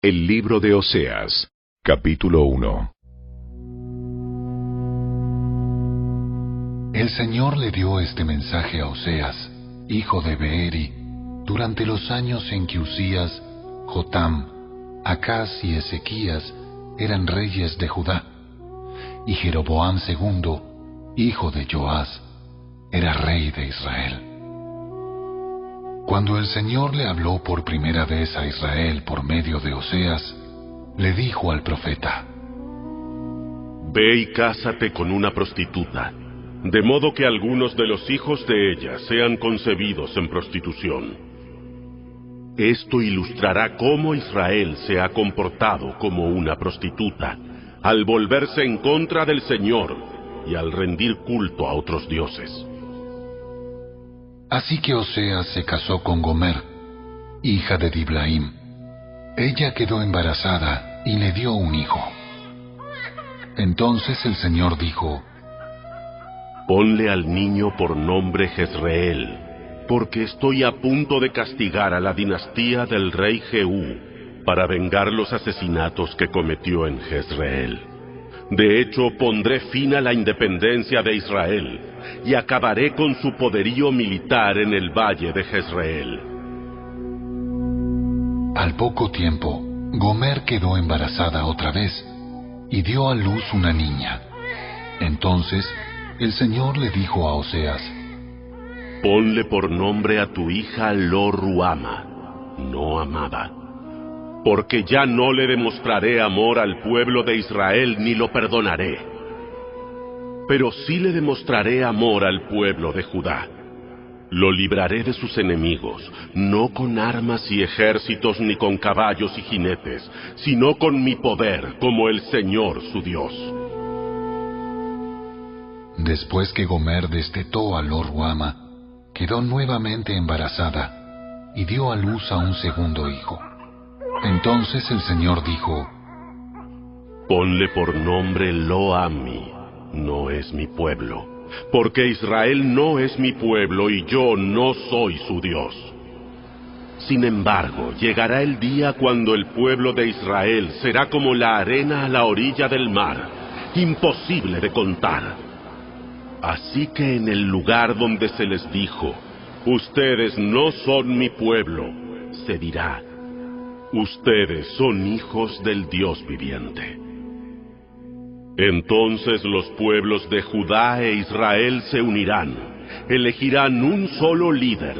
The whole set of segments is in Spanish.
El libro de Oseas, capítulo 1. El Señor le dio este mensaje a Oseas, hijo de Beeri, durante los años en que Usías, Jotam, Acaz y Ezequías eran reyes de Judá, y Jeroboam II, hijo de Joás, era rey de Israel. Cuando el Señor le habló por primera vez a Israel por medio de Oseas, le dijo al profeta, Ve y cásate con una prostituta, de modo que algunos de los hijos de ella sean concebidos en prostitución. Esto ilustrará cómo Israel se ha comportado como una prostituta, al volverse en contra del Señor y al rendir culto a otros dioses. Así que Oseas se casó con Gomer, hija de Diblaim. Ella quedó embarazada y le dio un hijo. Entonces el Señor dijo, Ponle al niño por nombre Jezreel, porque estoy a punto de castigar a la dinastía del rey Jehú para vengar los asesinatos que cometió en Jezreel. De hecho, pondré fin a la independencia de Israel y acabaré con su poderío militar en el valle de Jezreel. Al poco tiempo, Gomer quedó embarazada otra vez y dio a luz una niña. Entonces, el Señor le dijo a Oseas, Ponle por nombre a tu hija Lo Ruama, no amada, porque ya no le demostraré amor al pueblo de Israel ni lo perdonaré. Pero sí le demostraré amor al pueblo de Judá. Lo libraré de sus enemigos, no con armas y ejércitos ni con caballos y jinetes, sino con mi poder como el Señor su Dios. Después que Gomer destetó a Lo Ruama, quedó nuevamente embarazada y dio a luz a un segundo hijo. Entonces el Señor dijo, Ponle por nombre Lo-Ami, no es mi pueblo, porque Israel no es mi pueblo y yo no soy su Dios. Sin embargo, llegará el día cuando el pueblo de Israel será como la arena a la orilla del mar, imposible de contar. Así que en el lugar donde se les dijo, ustedes no son mi pueblo, se dirá, ustedes son hijos del Dios viviente. Entonces los pueblos de Judá e Israel se unirán, elegirán un solo líder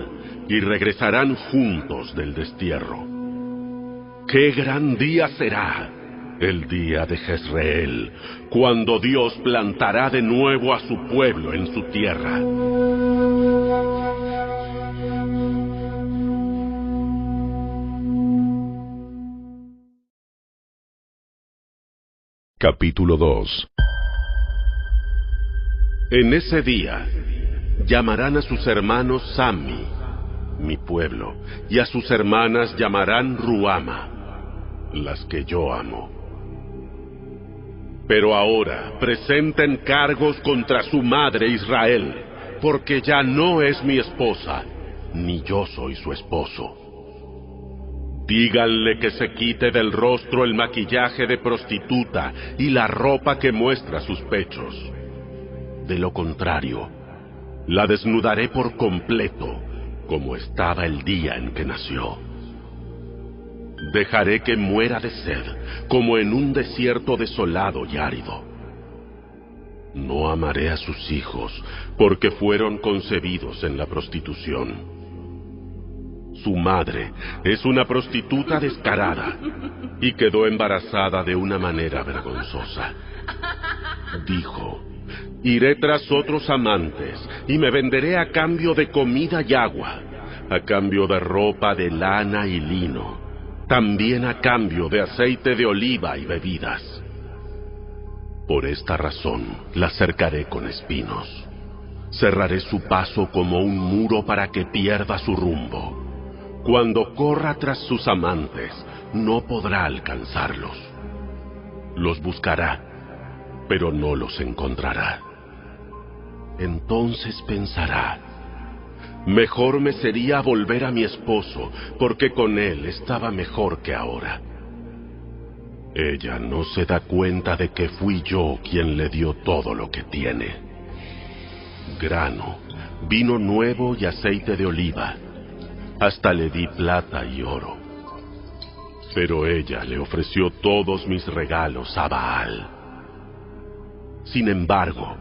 y regresarán juntos del destierro. ¡Qué gran día será! El día de Jezreel, cuando Dios plantará de nuevo a su pueblo en su tierra. Capítulo 2 En ese día llamarán a sus hermanos Sami, mi pueblo, y a sus hermanas llamarán Ruama, las que yo amo. Pero ahora presenten cargos contra su madre Israel, porque ya no es mi esposa, ni yo soy su esposo. Díganle que se quite del rostro el maquillaje de prostituta y la ropa que muestra sus pechos. De lo contrario, la desnudaré por completo, como estaba el día en que nació. Dejaré que muera de sed, como en un desierto desolado y árido. No amaré a sus hijos, porque fueron concebidos en la prostitución. Su madre es una prostituta descarada y quedó embarazada de una manera vergonzosa. Dijo, iré tras otros amantes y me venderé a cambio de comida y agua, a cambio de ropa de lana y lino, también a cambio de aceite de oliva y bebidas. Por esta razón la cercaré con espinos. Cerraré su paso como un muro para que pierda su rumbo. Cuando corra tras sus amantes, no podrá alcanzarlos. Los buscará, pero no los encontrará. Entonces pensará, mejor me sería volver a mi esposo, porque con él estaba mejor que ahora. Ella no se da cuenta de que fui yo quien le dio todo lo que tiene. Grano, vino nuevo y aceite de oliva. Hasta le di plata y oro. Pero ella le ofreció todos mis regalos a Baal. Sin embargo,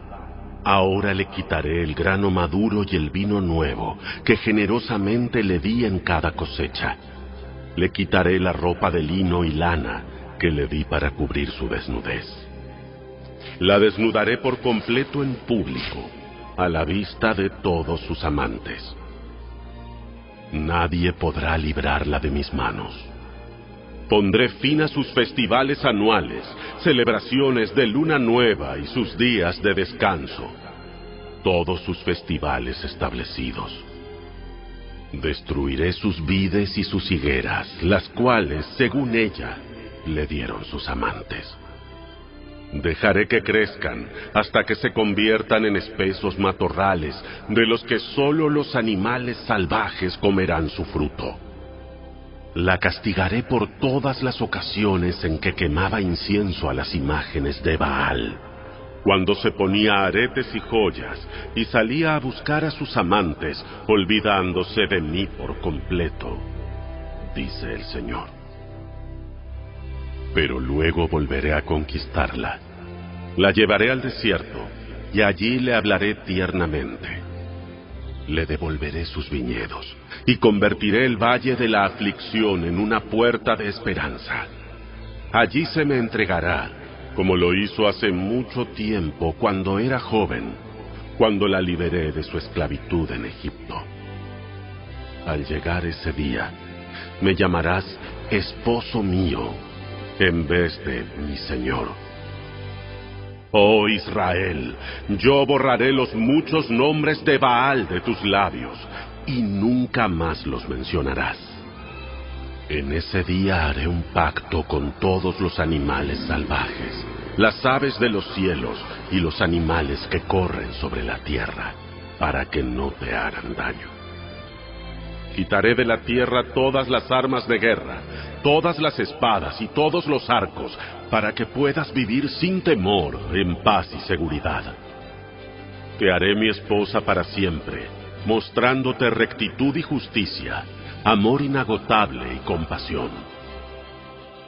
ahora le quitaré el grano maduro y el vino nuevo que generosamente le di en cada cosecha. Le quitaré la ropa de lino y lana que le di para cubrir su desnudez. La desnudaré por completo en público, a la vista de todos sus amantes. Nadie podrá librarla de mis manos. Pondré fin a sus festivales anuales, celebraciones de luna nueva y sus días de descanso, todos sus festivales establecidos. Destruiré sus vides y sus higueras, las cuales, según ella, le dieron sus amantes. Dejaré que crezcan hasta que se conviertan en espesos matorrales de los que sólo los animales salvajes comerán su fruto. La castigaré por todas las ocasiones en que quemaba incienso a las imágenes de Baal, cuando se ponía aretes y joyas y salía a buscar a sus amantes, olvidándose de mí por completo, dice el Señor pero luego volveré a conquistarla. La llevaré al desierto y allí le hablaré tiernamente. Le devolveré sus viñedos y convertiré el valle de la aflicción en una puerta de esperanza. Allí se me entregará, como lo hizo hace mucho tiempo cuando era joven, cuando la liberé de su esclavitud en Egipto. Al llegar ese día, me llamarás esposo mío en vez de mi Señor. Oh Israel, yo borraré los muchos nombres de Baal de tus labios y nunca más los mencionarás. En ese día haré un pacto con todos los animales salvajes, las aves de los cielos y los animales que corren sobre la tierra, para que no te hagan daño. Quitaré de la tierra todas las armas de guerra, todas las espadas y todos los arcos, para que puedas vivir sin temor, en paz y seguridad. Te haré mi esposa para siempre, mostrándote rectitud y justicia, amor inagotable y compasión.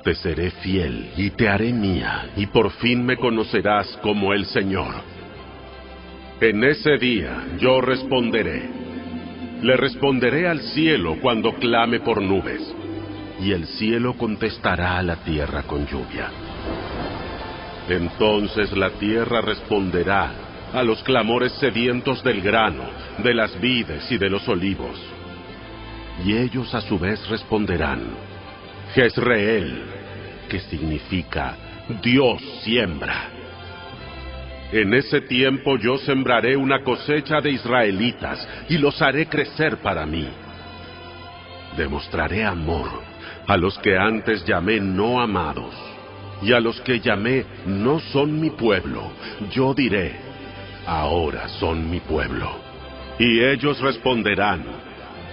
Te seré fiel y te haré mía, y por fin me conocerás como el Señor. En ese día yo responderé. Le responderé al cielo cuando clame por nubes y el cielo contestará a la tierra con lluvia. Entonces la tierra responderá a los clamores sedientos del grano, de las vides y de los olivos. Y ellos a su vez responderán, Jezreel, que significa Dios siembra. En ese tiempo yo sembraré una cosecha de israelitas y los haré crecer para mí. Demostraré amor a los que antes llamé no amados, y a los que llamé no son mi pueblo, yo diré, ahora son mi pueblo. Y ellos responderán,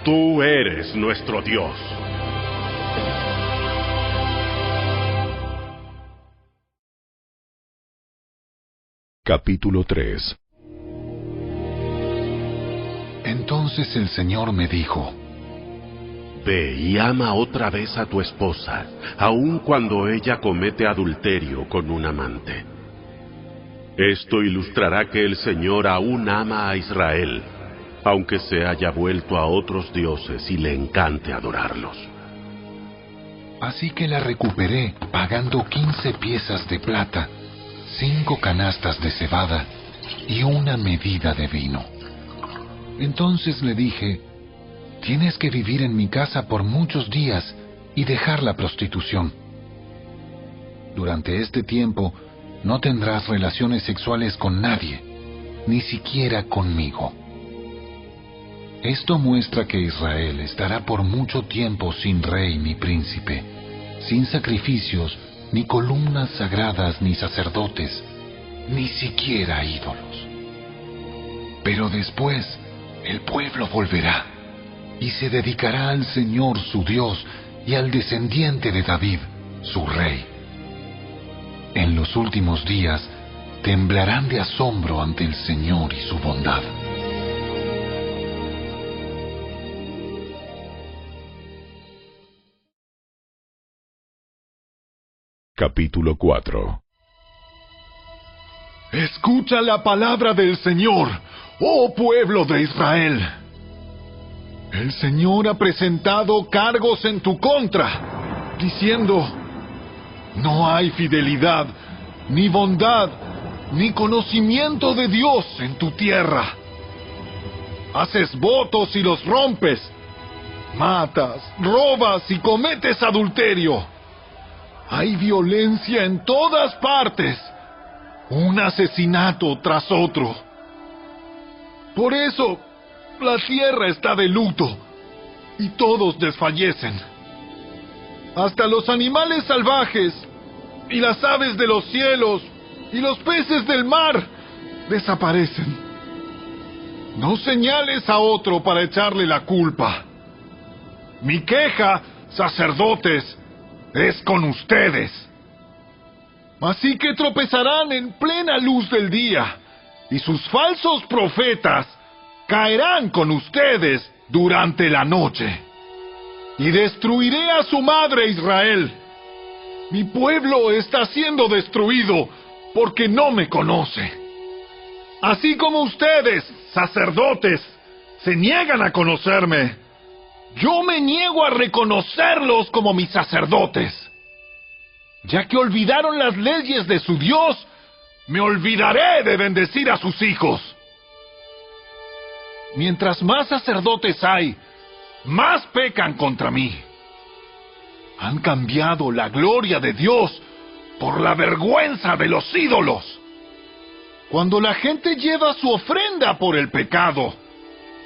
tú eres nuestro Dios. Capítulo 3 Entonces el Señor me dijo, Ve y ama otra vez a tu esposa, aun cuando ella comete adulterio con un amante. Esto ilustrará que el Señor aún ama a Israel, aunque se haya vuelto a otros dioses y le encante adorarlos. Así que la recuperé pagando quince piezas de plata, cinco canastas de cebada y una medida de vino. Entonces le dije, Tienes que vivir en mi casa por muchos días y dejar la prostitución. Durante este tiempo no tendrás relaciones sexuales con nadie, ni siquiera conmigo. Esto muestra que Israel estará por mucho tiempo sin rey ni príncipe, sin sacrificios, ni columnas sagradas, ni sacerdotes, ni siquiera ídolos. Pero después el pueblo volverá y se dedicará al Señor su Dios y al descendiente de David, su rey. En los últimos días temblarán de asombro ante el Señor y su bondad. Capítulo 4 Escucha la palabra del Señor, oh pueblo de Israel. El Señor ha presentado cargos en tu contra, diciendo, no hay fidelidad, ni bondad, ni conocimiento de Dios en tu tierra. Haces votos y los rompes, matas, robas y cometes adulterio. Hay violencia en todas partes, un asesinato tras otro. Por eso la tierra está de luto y todos desfallecen. Hasta los animales salvajes y las aves de los cielos y los peces del mar desaparecen. No señales a otro para echarle la culpa. Mi queja, sacerdotes, es con ustedes. Así que tropezarán en plena luz del día, y sus falsos profetas caerán con ustedes durante la noche. Y destruiré a su madre Israel. Mi pueblo está siendo destruido porque no me conoce. Así como ustedes, sacerdotes, se niegan a conocerme, yo me niego a reconocerlos como mis sacerdotes. Ya que olvidaron las leyes de su Dios, me olvidaré de bendecir a sus hijos. Mientras más sacerdotes hay, más pecan contra mí. Han cambiado la gloria de Dios por la vergüenza de los ídolos. Cuando la gente lleva su ofrenda por el pecado,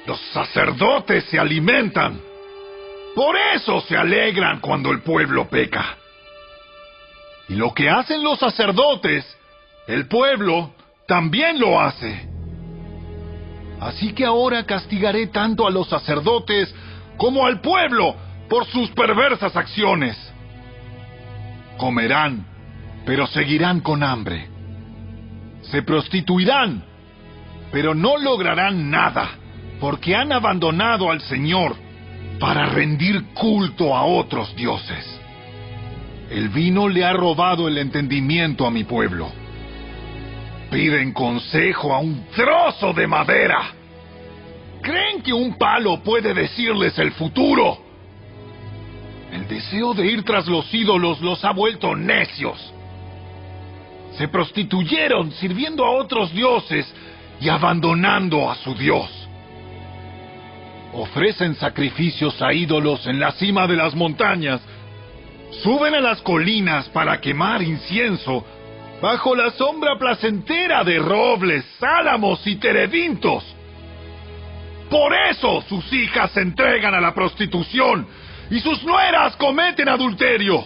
los sacerdotes se alimentan. Por eso se alegran cuando el pueblo peca. Y lo que hacen los sacerdotes, el pueblo también lo hace. Así que ahora castigaré tanto a los sacerdotes como al pueblo por sus perversas acciones. Comerán, pero seguirán con hambre. Se prostituirán, pero no lograrán nada, porque han abandonado al Señor para rendir culto a otros dioses. El vino le ha robado el entendimiento a mi pueblo. Piden consejo a un trozo de madera. Creen que un palo puede decirles el futuro. El deseo de ir tras los ídolos los ha vuelto necios. Se prostituyeron sirviendo a otros dioses y abandonando a su Dios. Ofrecen sacrificios a ídolos en la cima de las montañas. Suben a las colinas para quemar incienso bajo la sombra placentera de robles, álamos y terebintos. Por eso sus hijas se entregan a la prostitución y sus nueras cometen adulterio.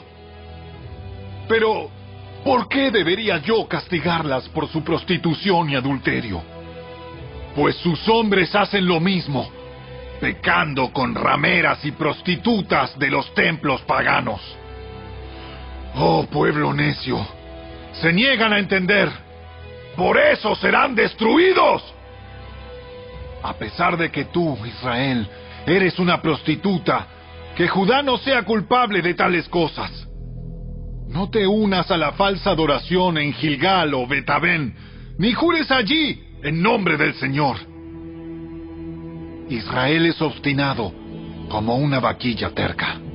Pero, ¿por qué debería yo castigarlas por su prostitución y adulterio? Pues sus hombres hacen lo mismo, pecando con rameras y prostitutas de los templos paganos. Oh pueblo necio, se niegan a entender. Por eso serán destruidos. A pesar de que tú, Israel, eres una prostituta, que Judá no sea culpable de tales cosas. No te unas a la falsa adoración en Gilgal o Betabén, ni jures allí en nombre del Señor. Israel es obstinado como una vaquilla terca.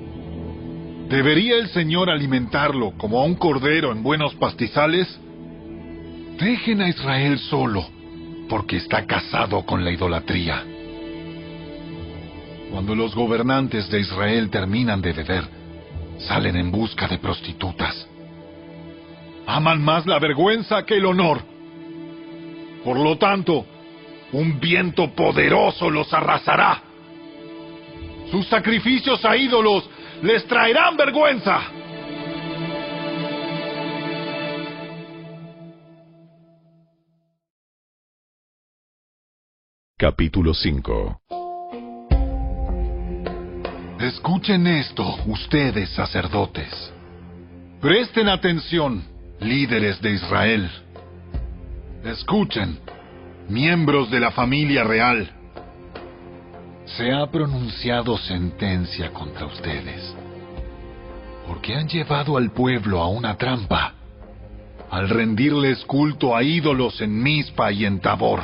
¿Debería el Señor alimentarlo como a un cordero en buenos pastizales? Dejen a Israel solo, porque está casado con la idolatría. Cuando los gobernantes de Israel terminan de beber, salen en busca de prostitutas. Aman más la vergüenza que el honor. Por lo tanto, un viento poderoso los arrasará. Sus sacrificios a ídolos les traerán vergüenza. Capítulo 5 Escuchen esto, ustedes sacerdotes. Presten atención líderes de Israel. Escuchen, miembros de la familia real. Se ha pronunciado sentencia contra ustedes, porque han llevado al pueblo a una trampa, al rendirles culto a ídolos en Mizpa y en Tabor.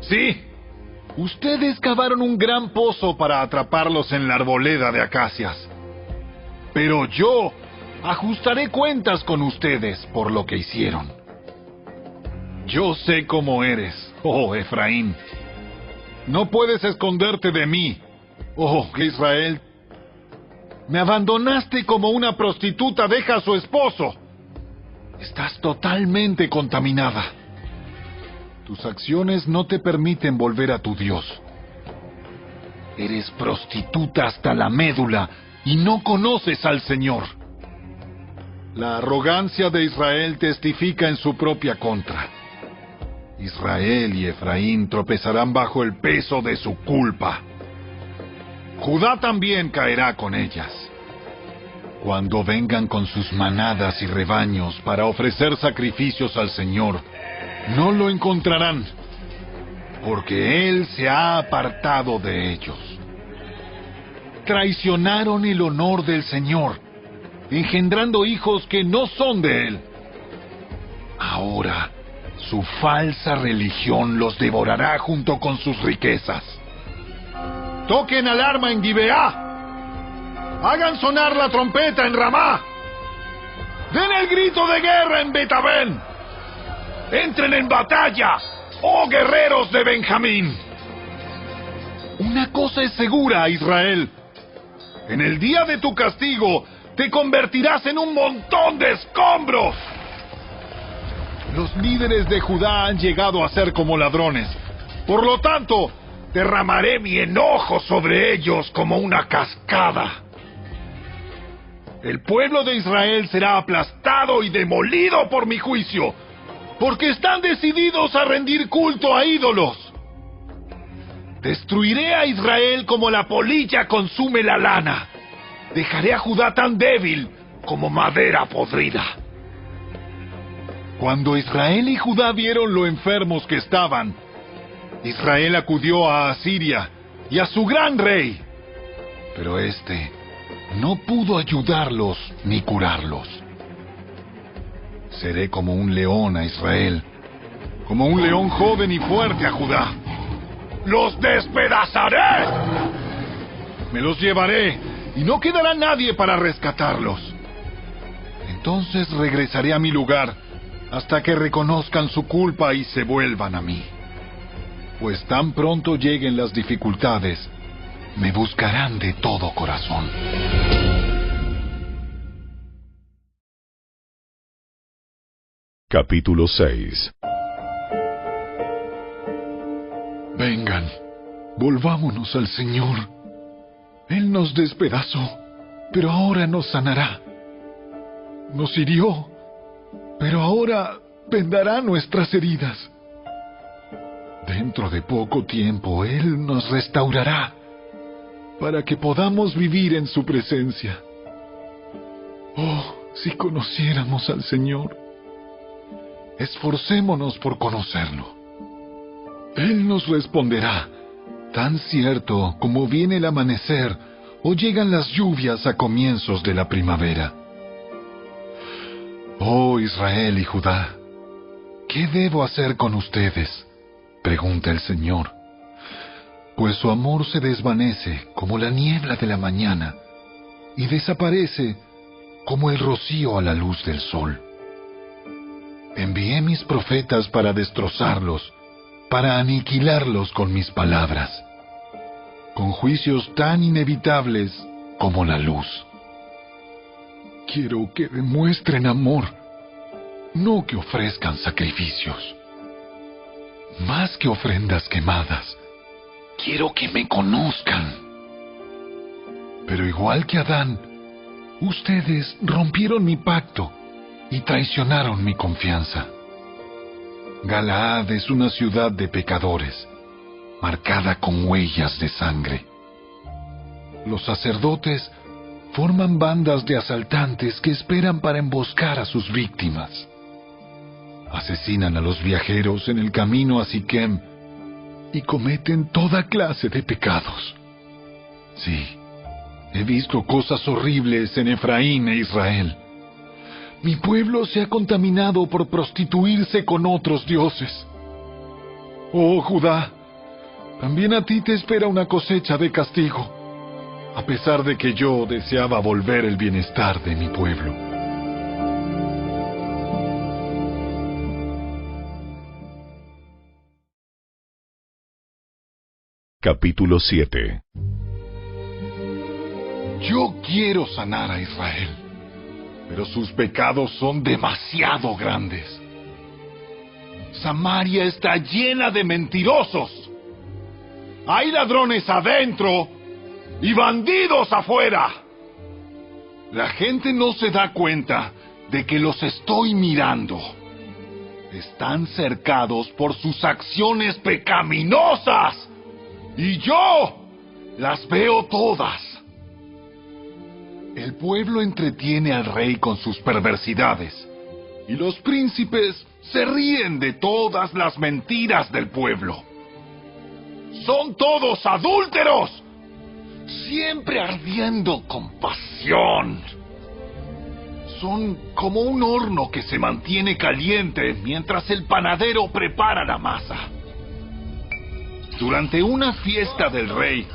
Sí, ustedes cavaron un gran pozo para atraparlos en la arboleda de acacias. Pero yo ajustaré cuentas con ustedes por lo que hicieron. Yo sé cómo eres, oh Efraín. No puedes esconderte de mí, oh Israel. Me abandonaste como una prostituta deja a su esposo. Estás totalmente contaminada. Tus acciones no te permiten volver a tu Dios. Eres prostituta hasta la médula y no conoces al Señor. La arrogancia de Israel testifica en su propia contra. Israel y Efraín tropezarán bajo el peso de su culpa. Judá también caerá con ellas. Cuando vengan con sus manadas y rebaños para ofrecer sacrificios al Señor, no lo encontrarán, porque Él se ha apartado de ellos. Traicionaron el honor del Señor engendrando hijos que no son de él. Ahora, su falsa religión los devorará junto con sus riquezas. Toquen alarma en Gibeá. Hagan sonar la trompeta en Ramá. Den el grito de guerra en Betabén. Entren en batalla, oh guerreros de Benjamín. Una cosa es segura, Israel. En el día de tu castigo te convertirás en un montón de escombros. Los líderes de Judá han llegado a ser como ladrones. Por lo tanto, derramaré mi enojo sobre ellos como una cascada. El pueblo de Israel será aplastado y demolido por mi juicio, porque están decididos a rendir culto a ídolos. Destruiré a Israel como la polilla consume la lana dejaré a Judá tan débil como madera podrida. Cuando Israel y Judá vieron lo enfermos que estaban, Israel acudió a Asiria y a su gran rey. Pero éste no pudo ayudarlos ni curarlos. Seré como un león a Israel, como un león joven y fuerte a Judá. ¡Los despedazaré! Me los llevaré y no quedará nadie para rescatarlos. Entonces regresaré a mi lugar hasta que reconozcan su culpa y se vuelvan a mí. Pues tan pronto lleguen las dificultades, me buscarán de todo corazón. Capítulo 6 Vengan, volvámonos al Señor él nos despedazó, pero ahora nos sanará. Nos hirió, pero ahora vendará nuestras heridas. Dentro de poco tiempo Él nos restaurará para que podamos vivir en su presencia. Oh, si conociéramos al Señor, esforcémonos por conocerlo. Él nos responderá tan cierto como viene el amanecer o llegan las lluvias a comienzos de la primavera. Oh Israel y Judá, ¿qué debo hacer con ustedes? pregunta el Señor. Pues su amor se desvanece como la niebla de la mañana y desaparece como el rocío a la luz del sol. Envié mis profetas para destrozarlos, para aniquilarlos con mis palabras con juicios tan inevitables como la luz. Quiero que demuestren amor, no que ofrezcan sacrificios. Más que ofrendas quemadas, quiero que me conozcan. Pero igual que Adán, ustedes rompieron mi pacto y traicionaron mi confianza. Galaad es una ciudad de pecadores marcada con huellas de sangre. Los sacerdotes forman bandas de asaltantes que esperan para emboscar a sus víctimas. Asesinan a los viajeros en el camino a Siquem y cometen toda clase de pecados. Sí, he visto cosas horribles en Efraín e Israel. Mi pueblo se ha contaminado por prostituirse con otros dioses. Oh Judá, también a ti te espera una cosecha de castigo, a pesar de que yo deseaba volver el bienestar de mi pueblo. Capítulo 7 Yo quiero sanar a Israel, pero sus pecados son demasiado grandes. Samaria está llena de mentirosos. Hay ladrones adentro y bandidos afuera. La gente no se da cuenta de que los estoy mirando. Están cercados por sus acciones pecaminosas. Y yo las veo todas. El pueblo entretiene al rey con sus perversidades. Y los príncipes se ríen de todas las mentiras del pueblo. Son todos adúlteros, siempre ardiendo con pasión. Son como un horno que se mantiene caliente mientras el panadero prepara la masa. Durante una fiesta del rey,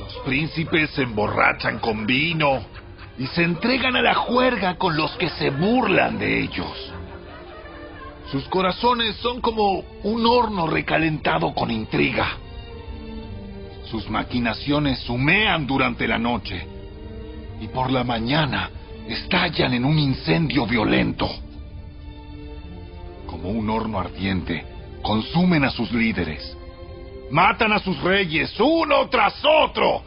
los príncipes se emborrachan con vino y se entregan a la juerga con los que se burlan de ellos. Sus corazones son como un horno recalentado con intriga. Sus maquinaciones humean durante la noche y por la mañana estallan en un incendio violento. Como un horno ardiente, consumen a sus líderes. Matan a sus reyes uno tras otro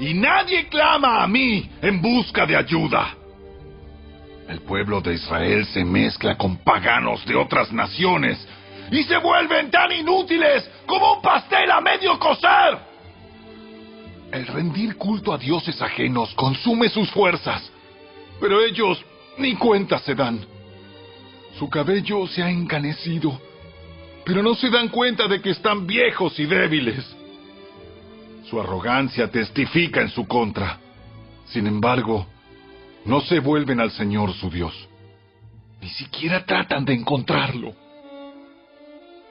y nadie clama a mí en busca de ayuda. El pueblo de Israel se mezcla con paganos de otras naciones y se vuelven tan inútiles como un pastel a medio cocer. El rendir culto a dioses ajenos consume sus fuerzas, pero ellos ni cuenta se dan. Su cabello se ha encanecido, pero no se dan cuenta de que están viejos y débiles. Su arrogancia testifica en su contra. Sin embargo, no se vuelven al Señor su Dios. Ni siquiera tratan de encontrarlo.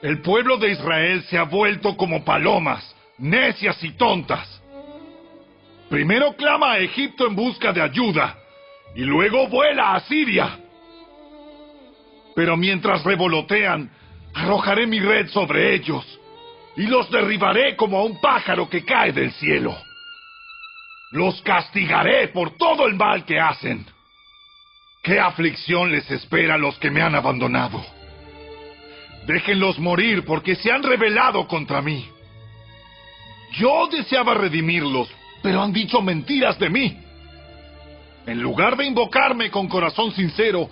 El pueblo de Israel se ha vuelto como palomas, necias y tontas. Primero clama a Egipto en busca de ayuda y luego vuela a Siria. Pero mientras revolotean, arrojaré mi red sobre ellos y los derribaré como a un pájaro que cae del cielo. Los castigaré por todo el mal que hacen. ¿Qué aflicción les espera a los que me han abandonado? Déjenlos morir porque se han rebelado contra mí. Yo deseaba redimirlos, pero han dicho mentiras de mí. En lugar de invocarme con corazón sincero,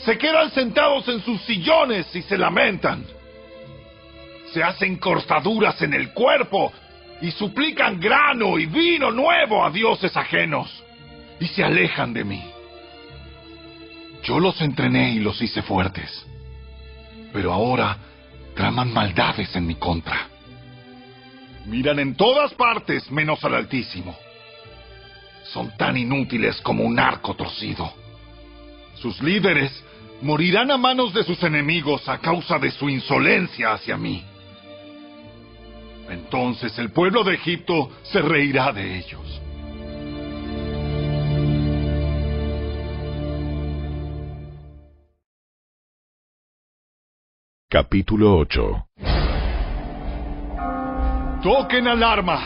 se quedan sentados en sus sillones y se lamentan. Se hacen cortaduras en el cuerpo y suplican grano y vino nuevo a dioses ajenos y se alejan de mí. Yo los entrené y los hice fuertes, pero ahora traman maldades en mi contra. Miran en todas partes menos al Altísimo. Son tan inútiles como un arco torcido. Sus líderes morirán a manos de sus enemigos a causa de su insolencia hacia mí. Entonces el pueblo de Egipto se reirá de ellos. Capítulo 8 Toquen alarma.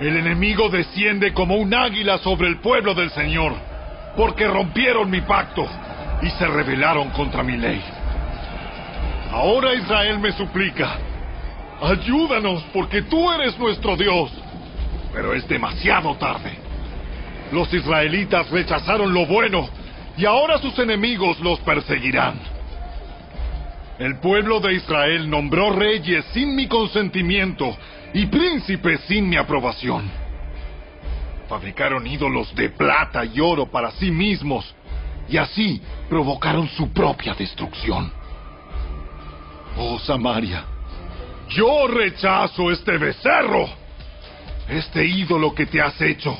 El enemigo desciende como un águila sobre el pueblo del Señor, porque rompieron mi pacto y se rebelaron contra mi ley. Ahora Israel me suplica, ayúdanos porque tú eres nuestro Dios. Pero es demasiado tarde. Los israelitas rechazaron lo bueno y ahora sus enemigos los perseguirán. El pueblo de Israel nombró reyes sin mi consentimiento y príncipes sin mi aprobación. Fabricaron ídolos de plata y oro para sí mismos y así provocaron su propia destrucción. Oh Samaria, yo rechazo este becerro, este ídolo que te has hecho.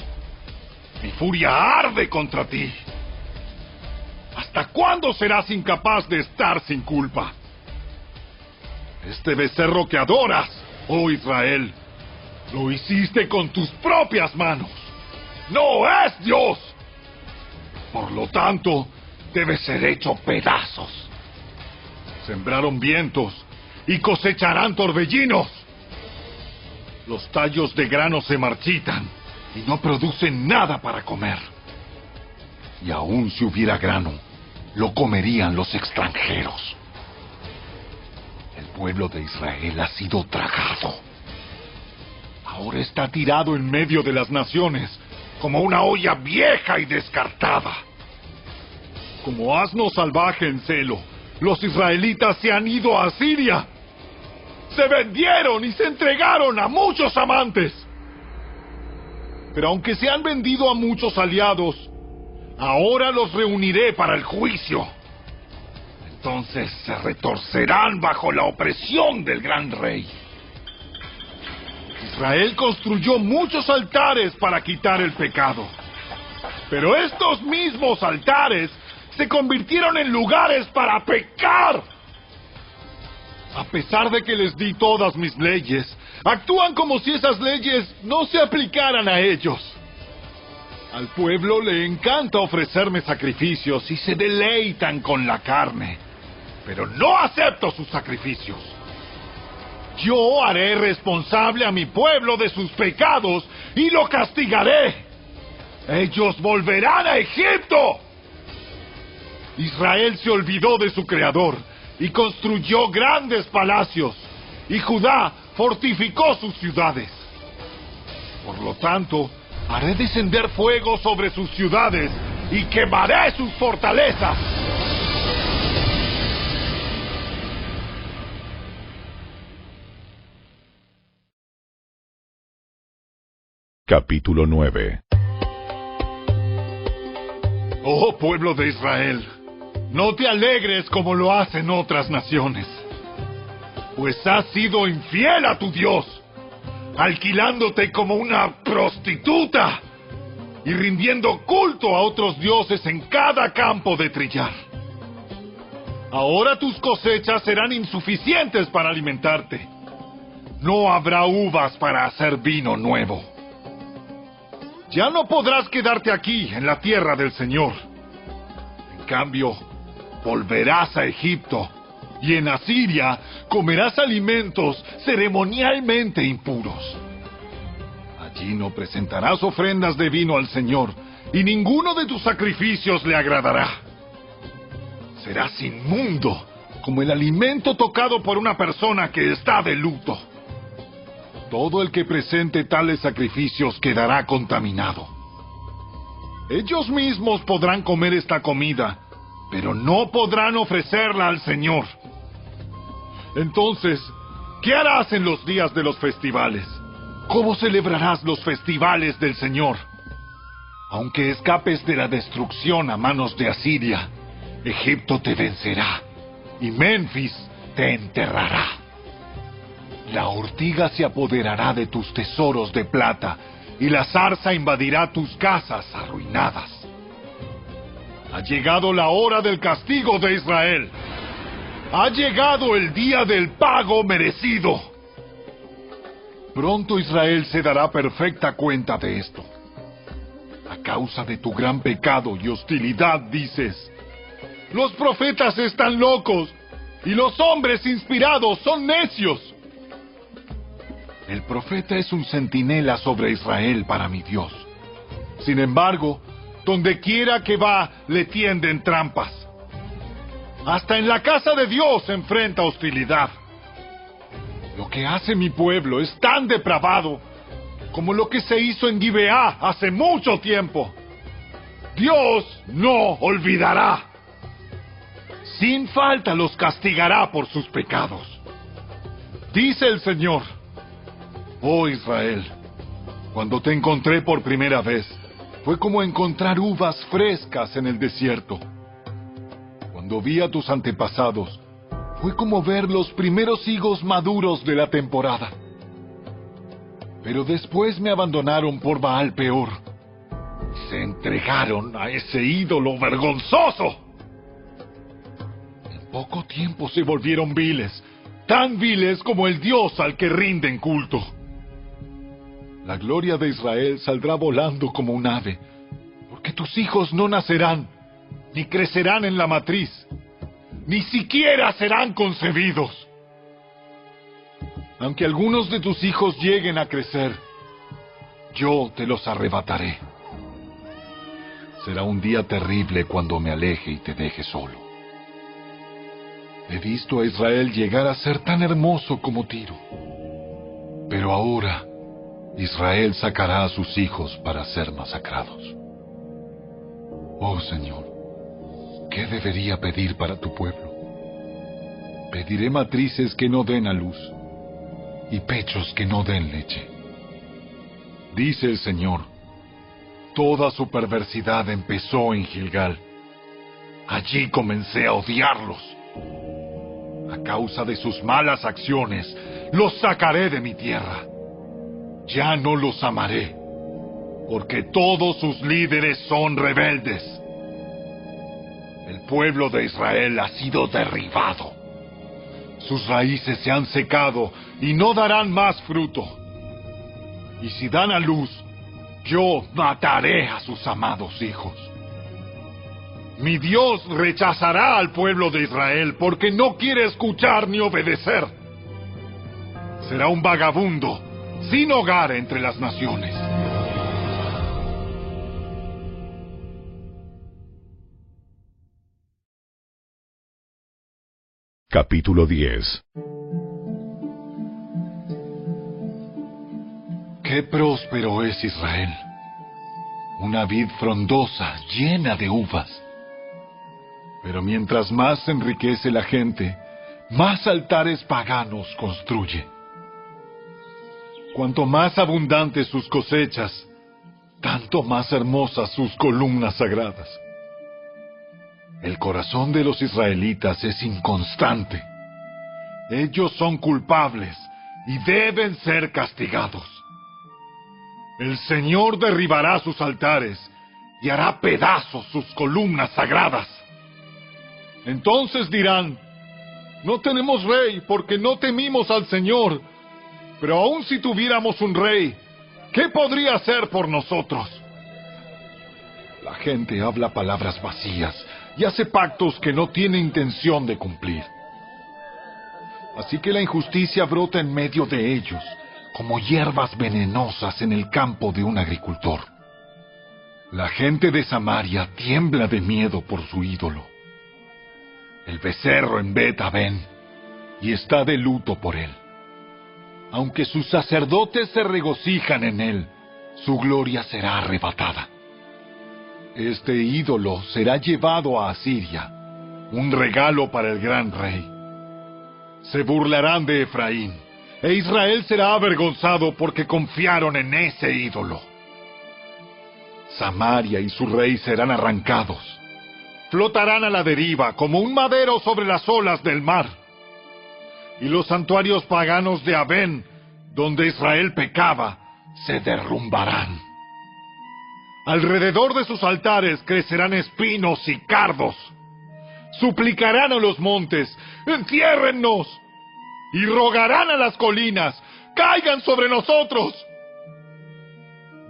Mi furia arde contra ti. ¿Hasta cuándo serás incapaz de estar sin culpa? Este becerro que adoras, oh Israel, lo hiciste con tus propias manos. No es Dios. Por lo tanto, debe ser hecho pedazos. Sembraron vientos y cosecharán torbellinos. Los tallos de grano se marchitan y no producen nada para comer. Y aun si hubiera grano, lo comerían los extranjeros. Pueblo de Israel ha sido tragado. Ahora está tirado en medio de las naciones como una olla vieja y descartada. Como asno salvaje en celo, los israelitas se han ido a Siria. Se vendieron y se entregaron a muchos amantes. Pero aunque se han vendido a muchos aliados, ahora los reuniré para el juicio. Entonces se retorcerán bajo la opresión del gran rey. Israel construyó muchos altares para quitar el pecado. Pero estos mismos altares se convirtieron en lugares para pecar. A pesar de que les di todas mis leyes, actúan como si esas leyes no se aplicaran a ellos. Al pueblo le encanta ofrecerme sacrificios y se deleitan con la carne, pero no acepto sus sacrificios. Yo haré responsable a mi pueblo de sus pecados y lo castigaré. Ellos volverán a Egipto. Israel se olvidó de su creador y construyó grandes palacios, y Judá fortificó sus ciudades. Por lo tanto, haré descender fuego sobre sus ciudades y quemaré sus fortalezas. Capítulo 9 Oh pueblo de Israel, no te alegres como lo hacen otras naciones, pues has sido infiel a tu Dios, alquilándote como una prostituta y rindiendo culto a otros dioses en cada campo de trillar. Ahora tus cosechas serán insuficientes para alimentarte. No habrá uvas para hacer vino nuevo. Ya no podrás quedarte aquí en la tierra del Señor. En cambio, volverás a Egipto y en Asiria comerás alimentos ceremonialmente impuros. Allí no presentarás ofrendas de vino al Señor y ninguno de tus sacrificios le agradará. Serás inmundo como el alimento tocado por una persona que está de luto. Todo el que presente tales sacrificios quedará contaminado. Ellos mismos podrán comer esta comida, pero no podrán ofrecerla al Señor. Entonces, ¿qué harás en los días de los festivales? ¿Cómo celebrarás los festivales del Señor? Aunque escapes de la destrucción a manos de Asiria, Egipto te vencerá y Memphis te enterrará. La ortiga se apoderará de tus tesoros de plata y la zarza invadirá tus casas arruinadas. Ha llegado la hora del castigo de Israel. Ha llegado el día del pago merecido. Pronto Israel se dará perfecta cuenta de esto. A causa de tu gran pecado y hostilidad dices, los profetas están locos y los hombres inspirados son necios. El profeta es un centinela sobre Israel para mi Dios. Sin embargo, donde quiera que va, le tienden trampas. Hasta en la casa de Dios enfrenta hostilidad. Lo que hace mi pueblo es tan depravado como lo que se hizo en Gibeá hace mucho tiempo. Dios no olvidará. Sin falta los castigará por sus pecados. Dice el Señor, oh Israel, Cuando te encontré por primera vez, fue como encontrar uvas frescas en el desierto. Cuando vi a tus antepasados, fue como ver los primeros higos maduros de la temporada. Pero después me abandonaron por Baal peor. Se entregaron a ese ídolo vergonzoso. En poco tiempo se volvieron viles, tan viles como el Dios al que rinden culto. La gloria de Israel saldrá volando como un ave, porque tus hijos no nacerán, ni crecerán en la matriz, ni siquiera serán concebidos. Aunque algunos de tus hijos lleguen a crecer, yo te los arrebataré. Será un día terrible cuando me aleje y te deje solo. He visto a Israel llegar a ser tan hermoso como Tiro. Pero ahora Israel sacará a sus hijos para ser masacrados. Oh Señor, ¿qué debería pedir para tu pueblo? Pediré matrices que no den a luz y pechos que no den leche. Dice el Señor, toda su perversidad empezó en Gilgal. Allí comencé a odiarlos. A causa de sus malas acciones, los sacaré de mi tierra. Ya no los amaré, porque todos sus líderes son rebeldes. El pueblo de Israel ha sido derribado. Sus raíces se han secado y no darán más fruto. Y si dan a luz, yo mataré a sus amados hijos. Mi Dios rechazará al pueblo de Israel porque no quiere escuchar ni obedecer. Será un vagabundo, sin hogar entre las naciones. Capítulo 10 Qué próspero es Israel. Una vid frondosa, llena de uvas. Pero mientras más enriquece la gente, más altares paganos construye. Cuanto más abundantes sus cosechas, tanto más hermosas sus columnas sagradas. El corazón de los israelitas es inconstante. Ellos son culpables y deben ser castigados. El Señor derribará sus altares y hará pedazos sus columnas sagradas. Entonces dirán, no tenemos rey porque no temimos al Señor, pero aun si tuviéramos un rey, ¿qué podría hacer por nosotros? La gente habla palabras vacías y hace pactos que no tiene intención de cumplir. Así que la injusticia brota en medio de ellos, como hierbas venenosas en el campo de un agricultor. La gente de Samaria tiembla de miedo por su ídolo. El becerro en Bet y está de luto por él. Aunque sus sacerdotes se regocijan en él, su gloria será arrebatada. Este ídolo será llevado a Asiria, un regalo para el gran rey. Se burlarán de Efraín, e Israel será avergonzado porque confiaron en ese ídolo. Samaria y su rey serán arrancados. Flotarán a la deriva como un madero sobre las olas del mar. Y los santuarios paganos de Abén, donde Israel pecaba, se derrumbarán. Alrededor de sus altares crecerán espinos y cardos. Suplicarán a los montes, entiérrennos. Y rogarán a las colinas, caigan sobre nosotros.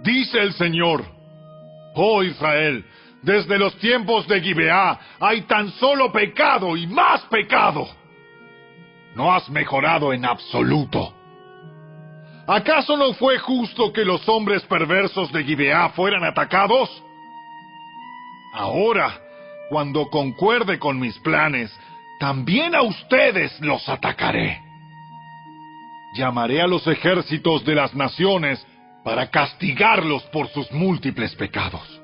Dice el Señor, oh Israel, desde los tiempos de Gibeá hay tan solo pecado y más pecado. No has mejorado en absoluto. ¿Acaso no fue justo que los hombres perversos de Gibeá fueran atacados? Ahora, cuando concuerde con mis planes, también a ustedes los atacaré. Llamaré a los ejércitos de las naciones para castigarlos por sus múltiples pecados.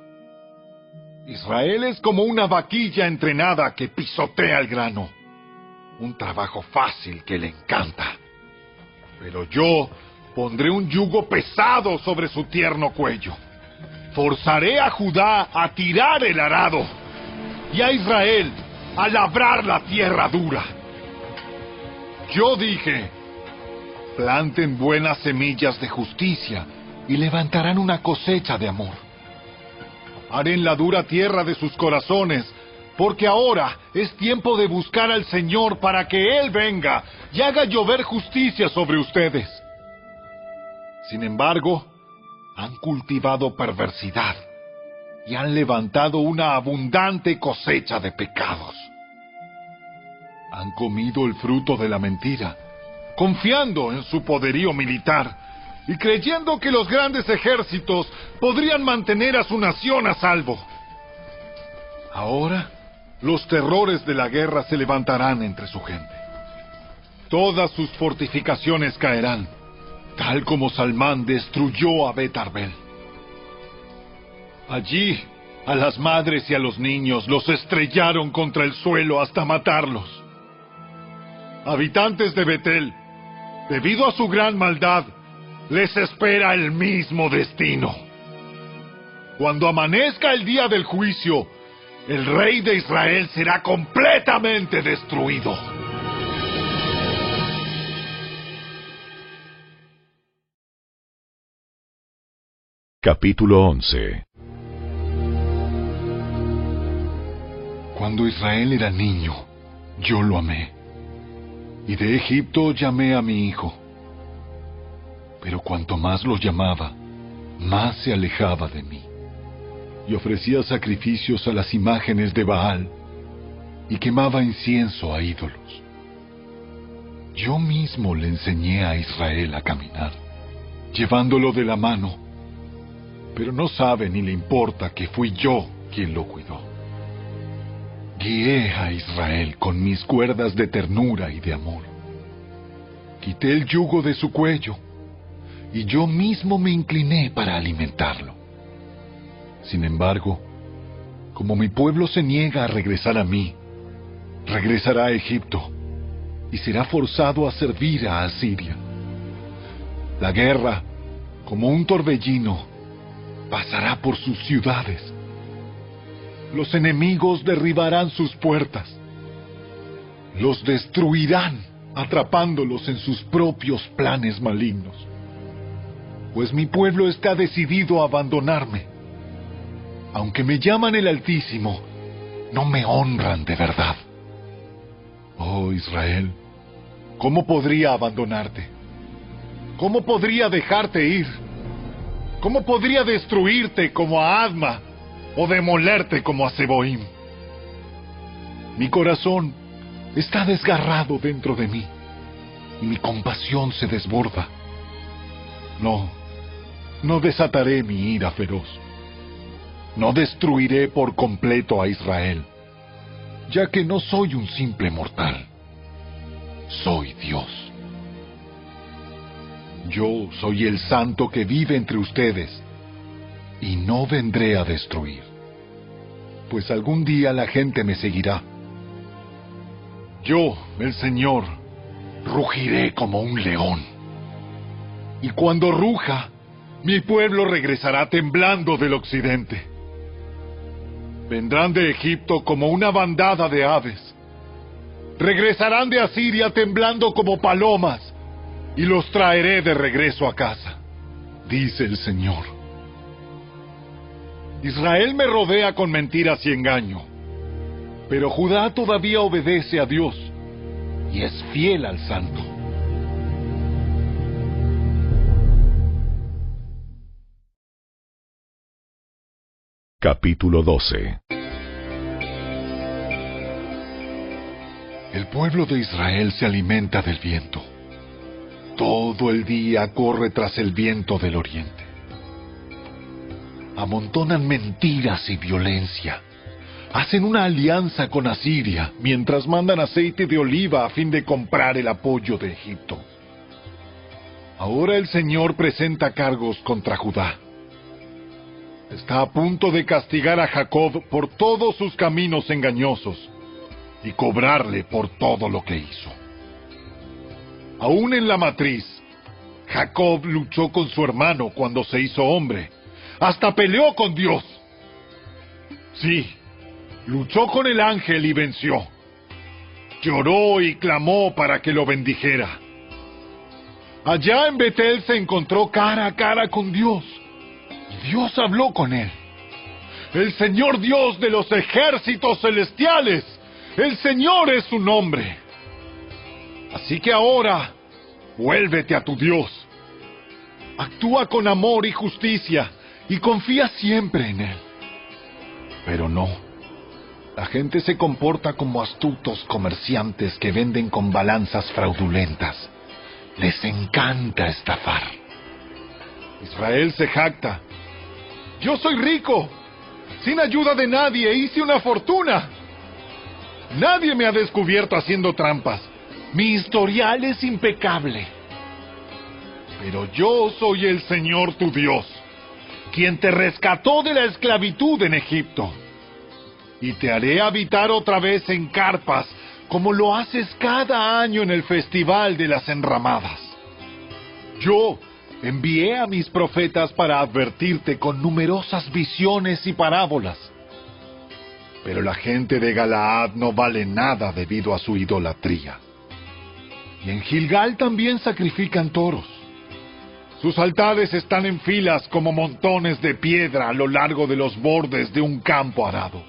Israel es como una vaquilla entrenada que pisotea el grano. Un trabajo fácil que le encanta. Pero yo Pondré un yugo pesado sobre su tierno cuello. Forzaré a Judá a tirar el arado y a Israel a labrar la tierra dura. Yo dije, planten buenas semillas de justicia y levantarán una cosecha de amor. Haré en la dura tierra de sus corazones, porque ahora es tiempo de buscar al Señor para que Él venga y haga llover justicia sobre ustedes. Sin embargo, han cultivado perversidad y han levantado una abundante cosecha de pecados. Han comido el fruto de la mentira, confiando en su poderío militar y creyendo que los grandes ejércitos podrían mantener a su nación a salvo. Ahora, los terrores de la guerra se levantarán entre su gente. Todas sus fortificaciones caerán tal como Salmán destruyó a Betarbel. Allí, a las madres y a los niños los estrellaron contra el suelo hasta matarlos. Habitantes de Betel, debido a su gran maldad, les espera el mismo destino. Cuando amanezca el día del juicio, el rey de Israel será completamente destruido. Capítulo 11 Cuando Israel era niño, yo lo amé. Y de Egipto llamé a mi hijo. Pero cuanto más lo llamaba, más se alejaba de mí. Y ofrecía sacrificios a las imágenes de Baal y quemaba incienso a ídolos. Yo mismo le enseñé a Israel a caminar, llevándolo de la mano pero no sabe ni le importa que fui yo quien lo cuidó. Guié a Israel con mis cuerdas de ternura y de amor. Quité el yugo de su cuello y yo mismo me incliné para alimentarlo. Sin embargo, como mi pueblo se niega a regresar a mí, regresará a Egipto y será forzado a servir a Asiria. La guerra, como un torbellino, pasará por sus ciudades. Los enemigos derribarán sus puertas. Los destruirán, atrapándolos en sus propios planes malignos. Pues mi pueblo está decidido a abandonarme. Aunque me llaman el Altísimo, no me honran de verdad. Oh Israel, ¿cómo podría abandonarte? ¿Cómo podría dejarte ir? ¿Cómo podría destruirte como a Adma o demolerte como a Seboim? Mi corazón está desgarrado dentro de mí y mi compasión se desborda. No, no desataré mi ira feroz. No destruiré por completo a Israel, ya que no soy un simple mortal. Soy Dios. Yo soy el santo que vive entre ustedes, y no vendré a destruir, pues algún día la gente me seguirá. Yo, el Señor, rugiré como un león. Y cuando ruja, mi pueblo regresará temblando del occidente. Vendrán de Egipto como una bandada de aves. Regresarán de Asiria temblando como palomas y los traeré de regreso a casa, dice el Señor. Israel me rodea con mentiras y engaño, pero Judá todavía obedece a Dios y es fiel al Santo. Capítulo 12 El pueblo de Israel se alimenta del viento todo el día corre tras el viento del oriente. Amontonan mentiras y violencia. Hacen una alianza con Asiria mientras mandan aceite de oliva a fin de comprar el apoyo de Egipto. Ahora el Señor presenta cargos contra Judá. Está a punto de castigar a Jacob por todos sus caminos engañosos y cobrarle por todo lo que hizo. Aún en la matriz, Jacob luchó con su hermano cuando se hizo hombre. Hasta peleó con Dios. Sí, luchó con el ángel y venció. Lloró y clamó para que lo bendijera. Allá en Betel se encontró cara a cara con Dios. Dios habló con él. El Señor Dios de los ejércitos celestiales. El Señor es su nombre. Así que ahora, vuélvete a tu Dios. Actúa con amor y justicia y confía siempre en Él. Pero no. La gente se comporta como astutos comerciantes que venden con balanzas fraudulentas. Les encanta estafar. Israel se jacta. Yo soy rico. Sin ayuda de nadie hice una fortuna. Nadie me ha descubierto haciendo trampas. Mi historial es impecable. Pero yo soy el Señor tu Dios, quien te rescató de la esclavitud en Egipto. Y te haré habitar otra vez en carpas, como lo haces cada año en el Festival de las Enramadas. Yo envié a mis profetas para advertirte con numerosas visiones y parábolas. Pero la gente de Galaad no vale nada debido a su idolatría. Y en Gilgal también sacrifican toros. Sus altares están en filas como montones de piedra a lo largo de los bordes de un campo arado.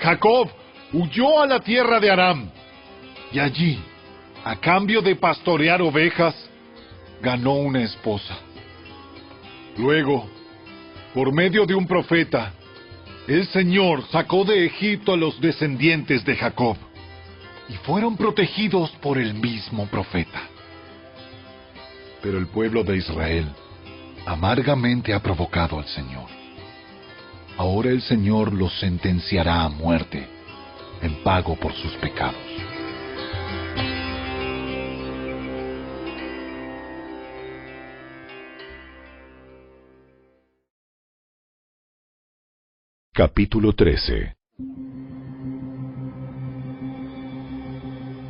Jacob huyó a la tierra de Aram y allí, a cambio de pastorear ovejas, ganó una esposa. Luego, por medio de un profeta, el Señor sacó de Egipto a los descendientes de Jacob y fueron protegidos por el mismo profeta. Pero el pueblo de Israel amargamente ha provocado al Señor. Ahora el Señor los sentenciará a muerte en pago por sus pecados. Capítulo 13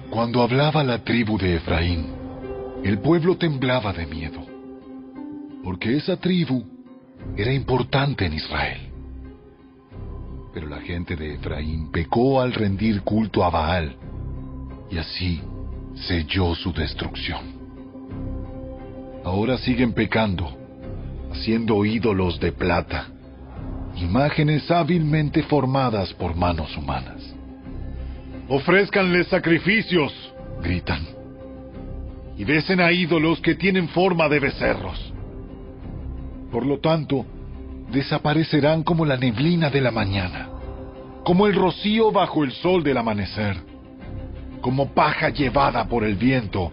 Cuando hablaba la tribu de Efraín, el pueblo temblaba de miedo, porque esa tribu era importante en Israel. Pero la gente de Efraín pecó al rendir culto a Baal, y así selló su destrucción. Ahora siguen pecando, haciendo ídolos de plata, imágenes hábilmente formadas por manos humanas. Ofrézcanles sacrificios, gritan, y besen a ídolos que tienen forma de becerros. Por lo tanto, desaparecerán como la neblina de la mañana, como el rocío bajo el sol del amanecer, como paja llevada por el viento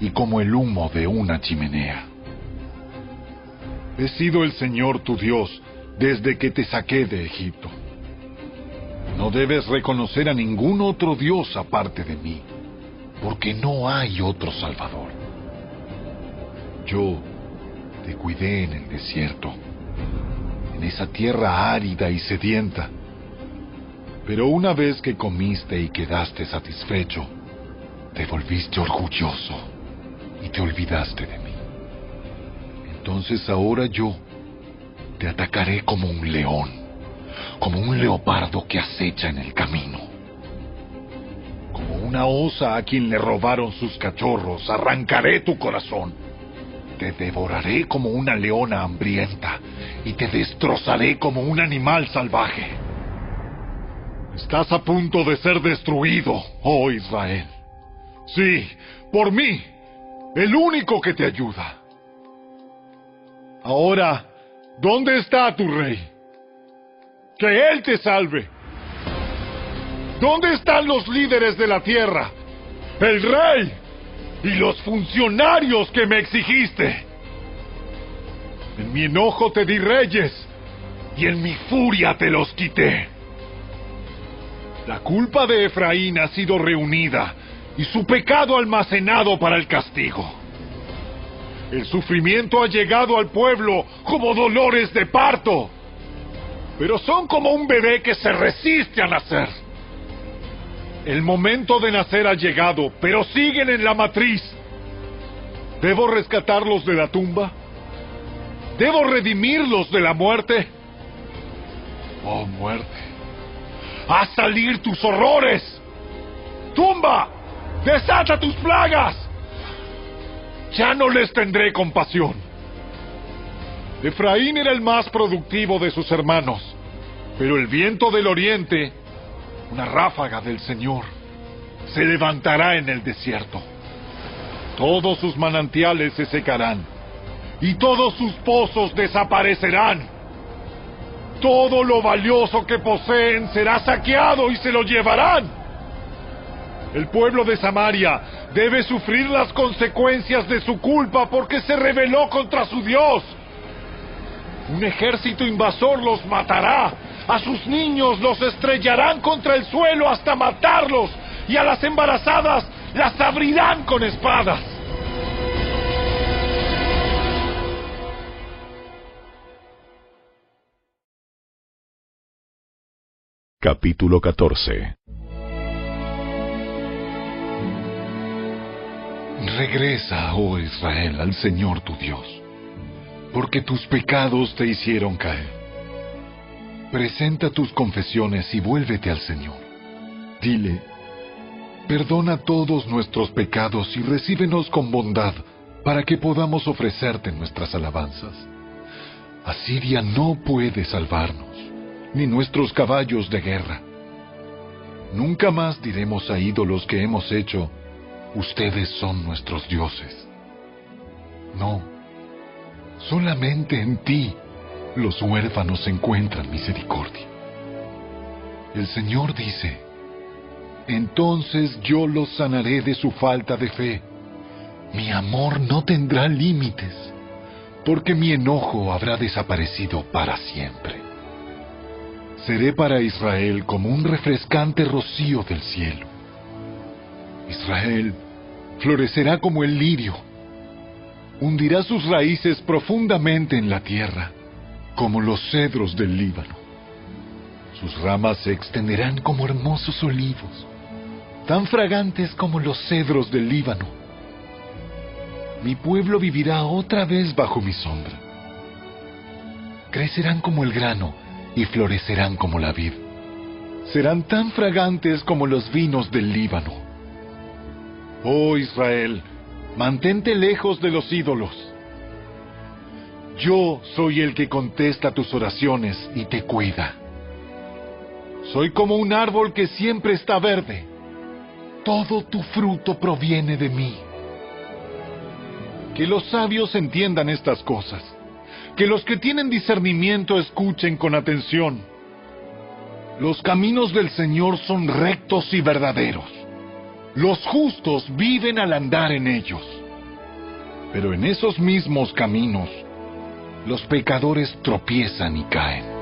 y como el humo de una chimenea. He sido el Señor tu Dios desde que te saqué de Egipto. No debes reconocer a ningún otro Dios aparte de mí, porque no hay otro Salvador. Yo te cuidé en el desierto, en esa tierra árida y sedienta. Pero una vez que comiste y quedaste satisfecho, te volviste orgulloso y te olvidaste de mí. Entonces ahora yo te atacaré como un león, como un leopardo que acecha en el camino. Como una osa a quien le robaron sus cachorros, arrancaré tu corazón. Te devoraré como una leona hambrienta y te destrozaré como un animal salvaje. Estás a punto de ser destruido, oh Israel. Sí, por mí, el único que te ayuda. Ahora, ¿dónde está tu rey? Que él te salve. ¿Dónde están los líderes de la tierra? El rey y los funcionarios que me exigiste. En mi enojo te di reyes y en mi furia te los quité. La culpa de Efraín ha sido reunida y su pecado almacenado para el castigo. El sufrimiento ha llegado al pueblo como dolores de parto, pero son como un bebé que se resiste a nacer. El momento de nacer ha llegado, pero siguen en la matriz. ¿Debo rescatarlos de la tumba? ¿Debo redimirlos de la muerte? Oh muerte, ¡A salir tus horrores! ¡Tumba! ¡Desata tus plagas! Ya no les tendré compasión. Efraín era el más productivo de sus hermanos, pero el viento del oriente, una ráfaga del Señor, se levantará en el desierto. Todos sus manantiales se secarán y todos sus pozos desaparecerán. Todo lo valioso que poseen será saqueado y se lo llevarán. El pueblo de Samaria debe sufrir las consecuencias de su culpa porque se rebeló contra su Dios. Un ejército invasor los matará. A sus niños los estrellarán contra el suelo hasta matarlos. Y a las embarazadas las abrirán con espadas. Capítulo 14 Regresa, oh Israel, al Señor tu Dios, porque tus pecados te hicieron caer. Presenta tus confesiones y vuélvete al Señor. Dile, perdona todos nuestros pecados y recíbenos con bondad para que podamos ofrecerte nuestras alabanzas. Asiria no puede salvarnos ni nuestros caballos de guerra. Nunca más diremos a ídolos que hemos hecho, ustedes son nuestros dioses. No, solamente en ti los huérfanos encuentran misericordia. El Señor dice, entonces yo los sanaré de su falta de fe. Mi amor no tendrá límites, porque mi enojo habrá desaparecido para siempre. Seré para Israel como un refrescante rocío del cielo. Israel florecerá como el lirio, hundirá sus raíces profundamente en la tierra, como los cedros del Líbano. Sus ramas se extenderán como hermosos olivos, tan fragantes como los cedros del Líbano. Mi pueblo vivirá otra vez bajo mi sombra. Crecerán como el grano y florecerán como la vid. Serán tan fragantes como los vinos del Líbano. Oh Israel, mantente lejos de los ídolos. Yo soy el que contesta tus oraciones y te cuida. Soy como un árbol que siempre está verde. Todo tu fruto proviene de mí. Que los sabios entiendan estas cosas que los que tienen discernimiento escuchen con atención. Los caminos del Señor son rectos y verdaderos. Los justos viven al andar en ellos. Pero en esos mismos caminos, los pecadores tropiezan y caen.